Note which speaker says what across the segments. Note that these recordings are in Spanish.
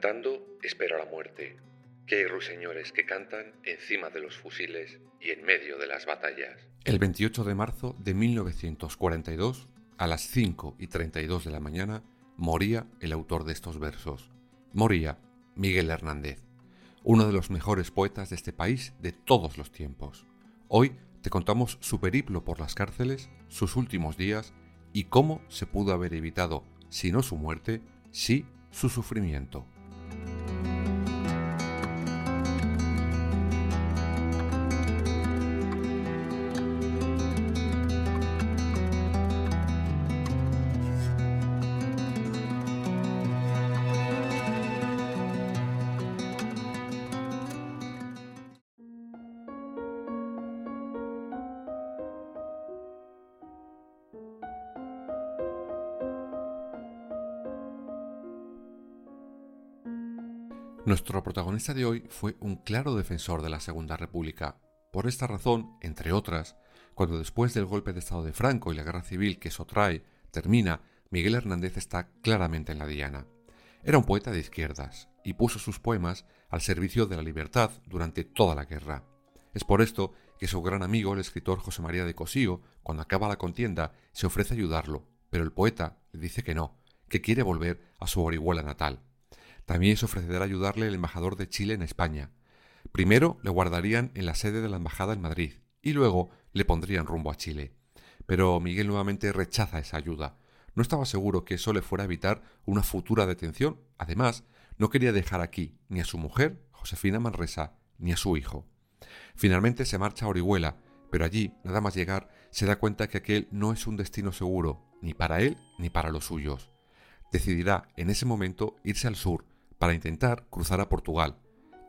Speaker 1: Cantando espero la muerte, que hay ruiseñores que cantan encima de los fusiles y en medio de las batallas.
Speaker 2: El 28 de marzo de 1942, a las 5 y 32 de la mañana, moría el autor de estos versos. Moría Miguel Hernández, uno de los mejores poetas de este país de todos los tiempos. Hoy te contamos su periplo por las cárceles, sus últimos días y cómo se pudo haber evitado, si no su muerte, sí su sufrimiento. Nuestro protagonista de hoy fue un claro defensor de la Segunda República. Por esta razón, entre otras, cuando después del golpe de Estado de Franco y la guerra civil que eso trae termina, Miguel Hernández está claramente en la diana. Era un poeta de izquierdas y puso sus poemas al servicio de la libertad durante toda la guerra. Es por esto que su gran amigo, el escritor José María de Cosío, cuando acaba la contienda, se ofrece a ayudarlo, pero el poeta le dice que no, que quiere volver a su Orihuela natal. También se ofrecerá ayudarle el embajador de Chile en España. Primero le guardarían en la sede de la embajada en Madrid y luego le pondrían rumbo a Chile. Pero Miguel nuevamente rechaza esa ayuda. No estaba seguro que eso le fuera a evitar una futura detención. Además, no quería dejar aquí ni a su mujer, Josefina Manresa, ni a su hijo. Finalmente se marcha a Orihuela, pero allí, nada más llegar, se da cuenta que aquel no es un destino seguro, ni para él ni para los suyos. Decidirá en ese momento irse al sur, para intentar cruzar a Portugal,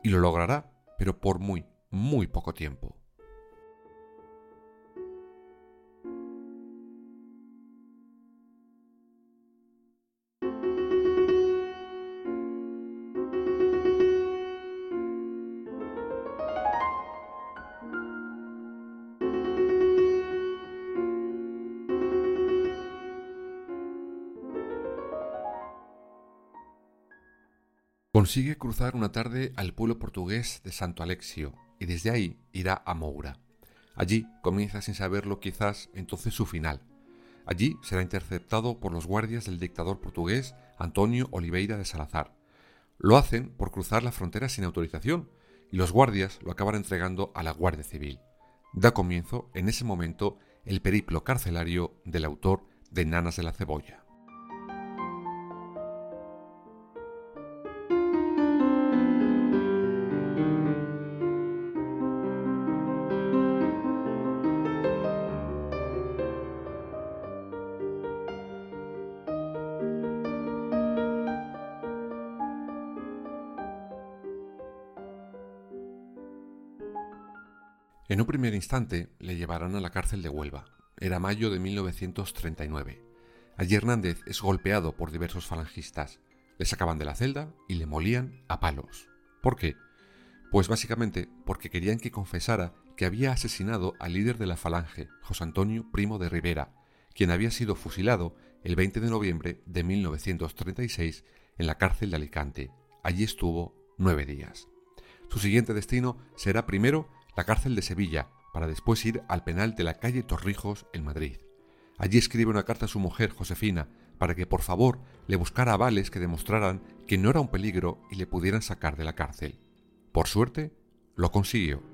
Speaker 2: y lo logrará, pero por muy, muy poco tiempo. Consigue cruzar una tarde al pueblo portugués de Santo Alexio y desde ahí irá a Moura. Allí comienza sin saberlo quizás entonces su final. Allí será interceptado por los guardias del dictador portugués Antonio Oliveira de Salazar. Lo hacen por cruzar la frontera sin autorización y los guardias lo acaban entregando a la Guardia Civil. Da comienzo en ese momento el periplo carcelario del autor de Nanas de la Cebolla. Instante le llevarán a la cárcel de Huelva. Era mayo de 1939. Allí Hernández es golpeado por diversos falangistas. Le sacaban de la celda y le molían a palos. ¿Por qué? Pues básicamente porque querían que confesara que había asesinado al líder de la falange, José Antonio Primo de Rivera, quien había sido fusilado el 20 de noviembre de 1936 en la cárcel de Alicante. Allí estuvo nueve días. Su siguiente destino será primero la cárcel de Sevilla, para después ir al penal de la calle Torrijos en Madrid. Allí escribe una carta a su mujer, Josefina, para que por favor le buscara avales que demostraran que no era un peligro y le pudieran sacar de la cárcel. Por suerte, lo consiguió.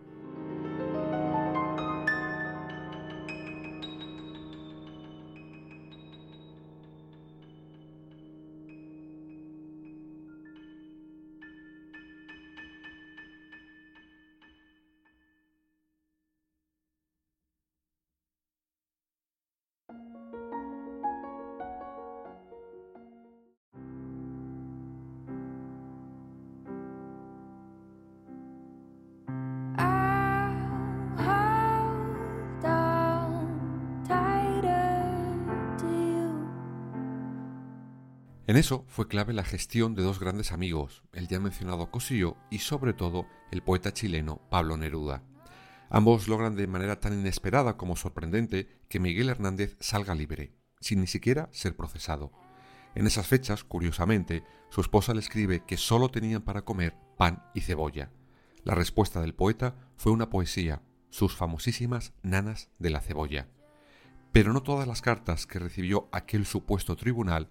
Speaker 2: En eso fue clave la gestión de dos grandes amigos, el ya mencionado Cosillo y sobre todo el poeta chileno Pablo Neruda. Ambos logran de manera tan inesperada como sorprendente que Miguel Hernández salga libre, sin ni siquiera ser procesado. En esas fechas, curiosamente, su esposa le escribe que solo tenían para comer pan y cebolla. La respuesta del poeta fue una poesía, sus famosísimas nanas de la cebolla. Pero no todas las cartas que recibió aquel supuesto tribunal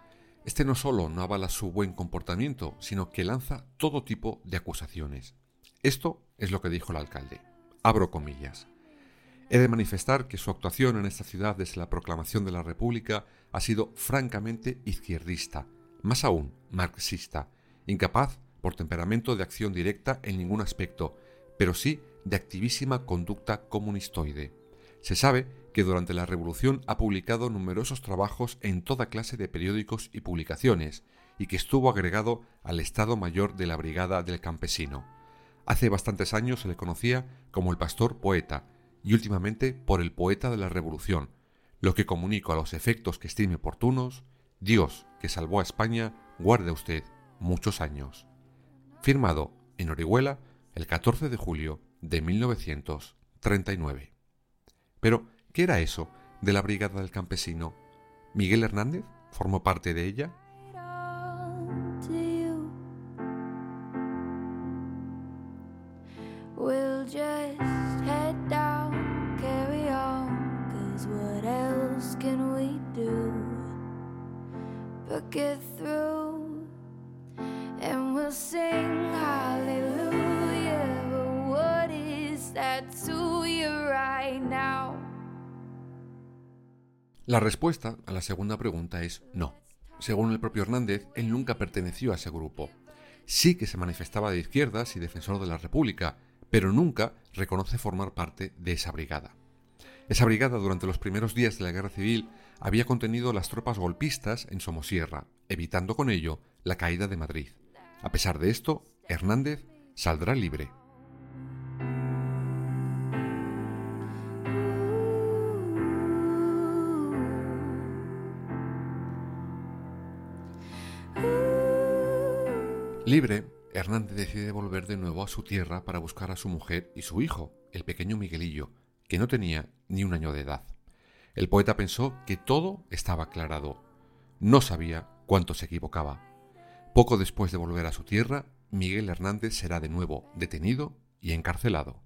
Speaker 2: este no solo no avala su buen comportamiento, sino que lanza todo tipo de acusaciones. Esto es lo que dijo el alcalde. Abro comillas. He de manifestar que su actuación en esta ciudad desde la proclamación de la República ha sido francamente izquierdista, más aún marxista, incapaz por temperamento de acción directa en ningún aspecto, pero sí de activísima conducta comunistoide. Se sabe que durante la Revolución ha publicado numerosos trabajos en toda clase de periódicos y publicaciones, y que estuvo agregado al Estado Mayor de la Brigada del Campesino. Hace bastantes años se le conocía como el pastor poeta, y últimamente por el poeta de la Revolución, lo que comunico a los efectos que estime oportunos, Dios, que salvó a España, guarde usted muchos años firmado en Orihuela el 14 de julio de 1939. Pero, ¿qué era eso de la Brigada del Campesino? ¿Miguel Hernández formó parte de ella? La respuesta a la segunda pregunta es no. Según el propio Hernández, él nunca perteneció a ese grupo. Sí que se manifestaba de izquierdas y defensor de la República, pero nunca reconoce formar parte de esa brigada. Esa brigada durante los primeros días de la Guerra Civil había contenido las tropas golpistas en Somosierra, evitando con ello la caída de Madrid. A pesar de esto, Hernández saldrá libre. Libre, Hernández decide volver de nuevo a su tierra para buscar a su mujer y su hijo, el pequeño Miguelillo, que no tenía ni un año de edad. El poeta pensó que todo estaba aclarado. No sabía cuánto se equivocaba. Poco después de volver a su tierra, Miguel Hernández será de nuevo detenido y encarcelado.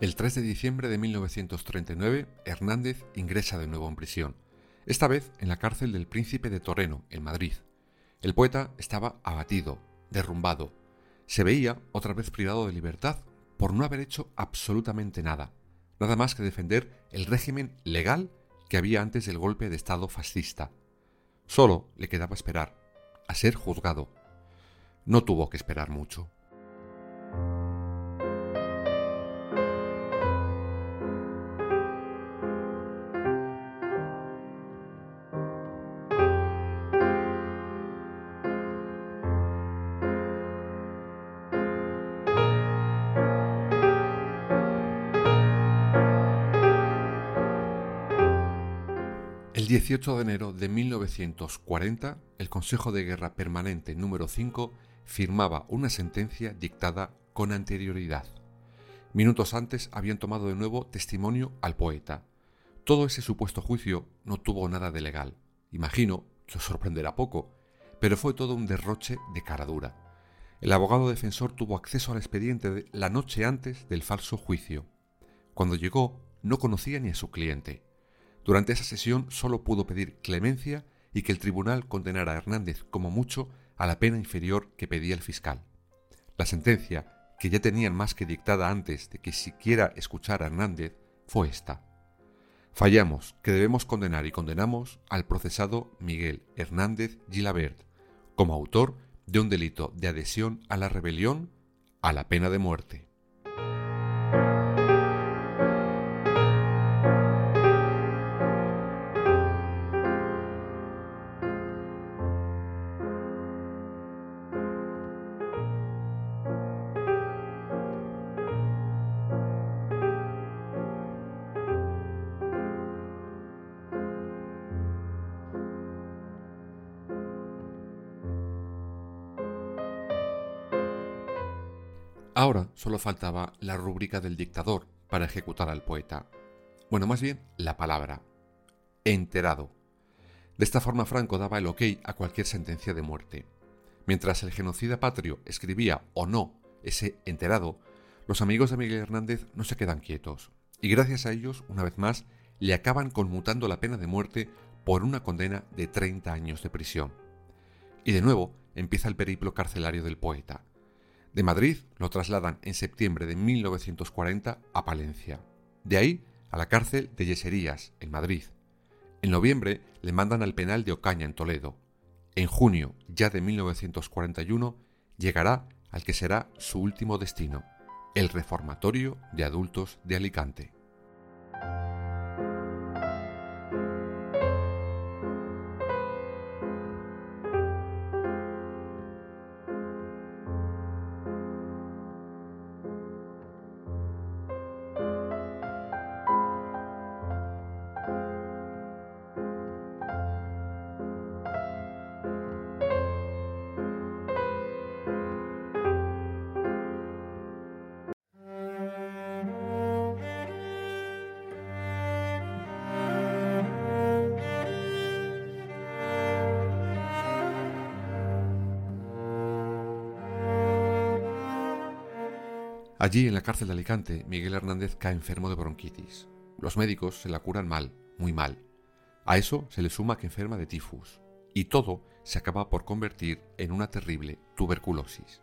Speaker 2: El 3 de diciembre de 1939, Hernández ingresa de nuevo en prisión, esta vez en la cárcel del Príncipe de Toreno, en Madrid. El poeta estaba abatido, derrumbado. Se veía otra vez privado de libertad por no haber hecho absolutamente nada, nada más que defender el régimen legal que había antes del golpe de Estado fascista. Solo le quedaba esperar, a ser juzgado. No tuvo que esperar mucho. 18 de enero de 1940, el Consejo de Guerra Permanente número 5 firmaba una sentencia dictada con anterioridad. Minutos antes habían tomado de nuevo testimonio al poeta. Todo ese supuesto juicio no tuvo nada de legal. Imagino que os sorprenderá poco, pero fue todo un derroche de cara dura. El abogado defensor tuvo acceso al expediente la noche antes del falso juicio. Cuando llegó, no conocía ni a su cliente. Durante esa sesión solo pudo pedir clemencia y que el tribunal condenara a Hernández como mucho a la pena inferior que pedía el fiscal. La sentencia, que ya tenían más que dictada antes de que siquiera escuchara a Hernández, fue esta. Fallamos que debemos condenar y condenamos al procesado Miguel Hernández Gilabert como autor de un delito de adhesión a la rebelión a la pena de muerte. Ahora solo faltaba la rúbrica del dictador para ejecutar al poeta. Bueno, más bien la palabra. Enterado. De esta forma Franco daba el ok a cualquier sentencia de muerte. Mientras el genocida patrio escribía o no ese enterado, los amigos de Miguel Hernández no se quedan quietos, y gracias a ellos, una vez más, le acaban conmutando la pena de muerte por una condena de 30 años de prisión. Y de nuevo empieza el periplo carcelario del poeta, de Madrid lo trasladan en septiembre de 1940 a Palencia. De ahí a la cárcel de Yeserías, en Madrid. En noviembre le mandan al penal de Ocaña, en Toledo. En junio, ya de 1941, llegará al que será su último destino, el Reformatorio de Adultos de Alicante. Allí, en la cárcel de Alicante, Miguel Hernández cae enfermo de bronquitis. Los médicos se la curan mal, muy mal. A eso se le suma que enferma de tifus. Y todo se acaba por convertir en una terrible tuberculosis.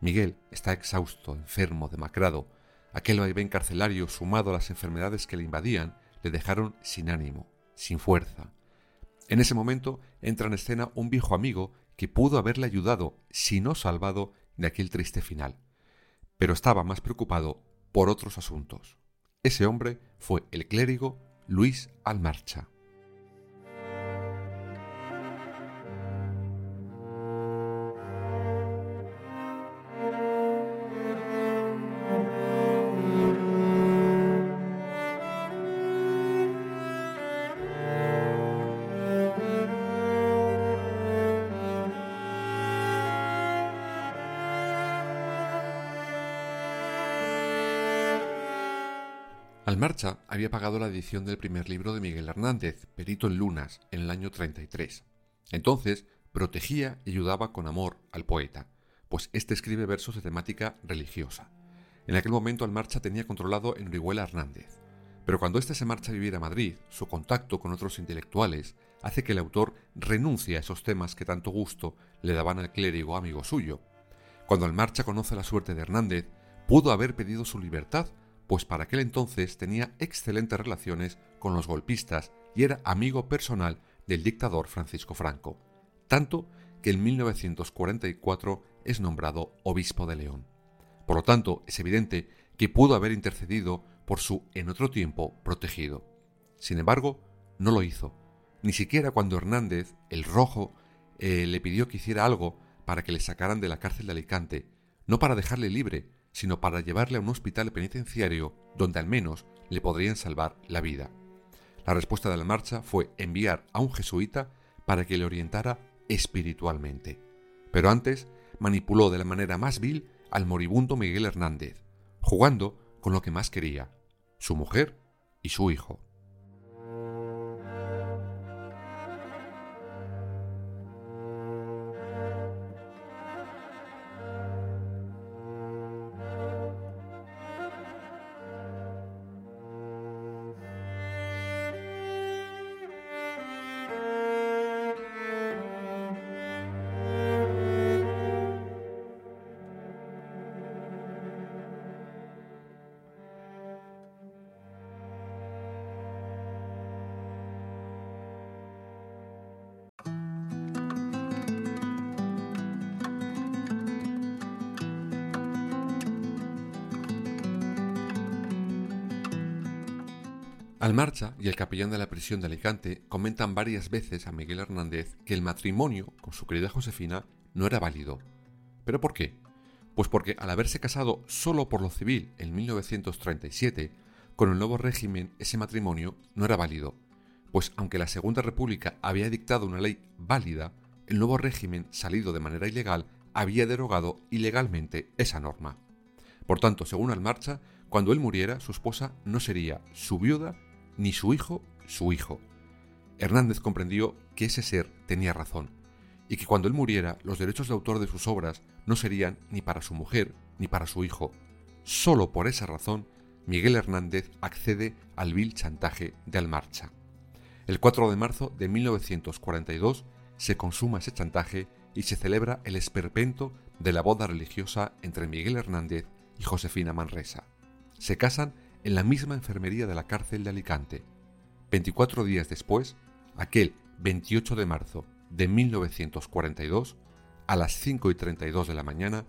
Speaker 2: Miguel está exhausto, enfermo, demacrado. Aquel vaivén carcelario, sumado a las enfermedades que le invadían, le dejaron sin ánimo, sin fuerza. En ese momento entra en escena un viejo amigo que pudo haberle ayudado, si no salvado, de aquel triste final pero estaba más preocupado por otros asuntos. Ese hombre fue el clérigo Luis Almarcha. Había pagado la edición del primer libro de Miguel Hernández, Perito en Lunas, en el año 33. Entonces, protegía y ayudaba con amor al poeta, pues éste escribe versos de temática religiosa. En aquel momento Almarcha tenía controlado en Orihuela Hernández, pero cuando éste se marcha a vivir a Madrid, su contacto con otros intelectuales hace que el autor renuncie a esos temas que tanto gusto le daban al clérigo amigo suyo. Cuando Almarcha conoce la suerte de Hernández, pudo haber pedido su libertad pues para aquel entonces tenía excelentes relaciones con los golpistas y era amigo personal del dictador Francisco Franco, tanto que en 1944 es nombrado obispo de León. Por lo tanto, es evidente que pudo haber intercedido por su, en otro tiempo, protegido. Sin embargo, no lo hizo, ni siquiera cuando Hernández, el rojo, eh, le pidió que hiciera algo para que le sacaran de la cárcel de Alicante, no para dejarle libre, sino para llevarle a un hospital penitenciario donde al menos le podrían salvar la vida. La respuesta de la marcha fue enviar a un jesuita para que le orientara espiritualmente. Pero antes manipuló de la manera más vil al moribundo Miguel Hernández, jugando con lo que más quería, su mujer y su hijo. Almarcha y el capellán de la prisión de Alicante comentan varias veces a Miguel Hernández que el matrimonio con su querida Josefina no era válido. ¿Pero por qué? Pues porque al haberse casado solo por lo civil en 1937, con el nuevo régimen ese matrimonio no era válido, pues aunque la Segunda República había dictado una ley válida, el nuevo régimen salido de manera ilegal había derogado ilegalmente esa norma. Por tanto, según Almarcha, cuando él muriera, su esposa no sería su viuda ni su hijo su hijo. Hernández comprendió que ese ser tenía razón, y que cuando él muriera los derechos de autor de sus obras no serían ni para su mujer ni para su hijo. Solo por esa razón, Miguel Hernández accede al vil chantaje de Almarcha. El 4 de marzo de 1942 se consuma ese chantaje y se celebra el esperpento de la boda religiosa entre Miguel Hernández y Josefina Manresa. Se casan en la misma enfermería de la cárcel de Alicante. 24 días después, aquel 28 de marzo de 1942, a las 5 y 32 de la mañana,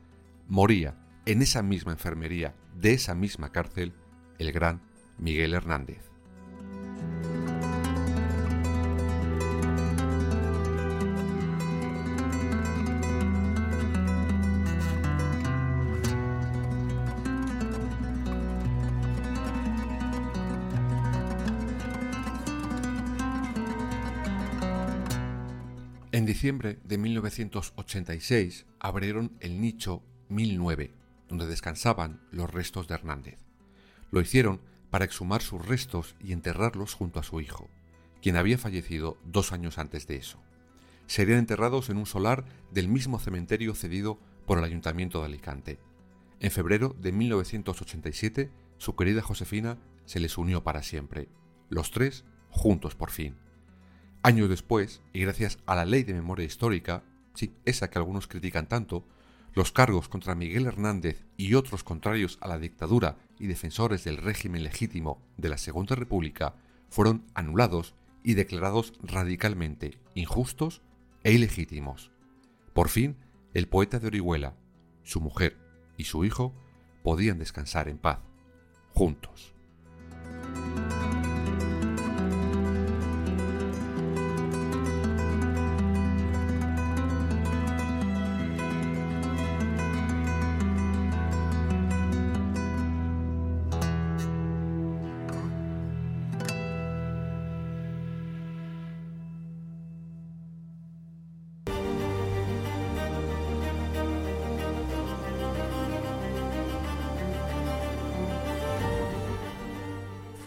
Speaker 2: moría en esa misma enfermería de esa misma cárcel el gran Miguel Hernández. Diciembre de 1986 abrieron el nicho 1009, donde descansaban los restos de Hernández. Lo hicieron para exhumar sus restos y enterrarlos junto a su hijo, quien había fallecido dos años antes de eso. Serían enterrados en un solar del mismo cementerio cedido por el Ayuntamiento de Alicante. En febrero de 1987, su querida Josefina se les unió para siempre, los tres juntos por fin. Años después, y gracias a la ley de memoria histórica, sí, esa que algunos critican tanto, los cargos contra Miguel Hernández y otros contrarios a la dictadura y defensores del régimen legítimo de la Segunda República fueron anulados y declarados radicalmente injustos e ilegítimos. Por fin, el poeta de Orihuela, su mujer y su hijo podían descansar en paz, juntos.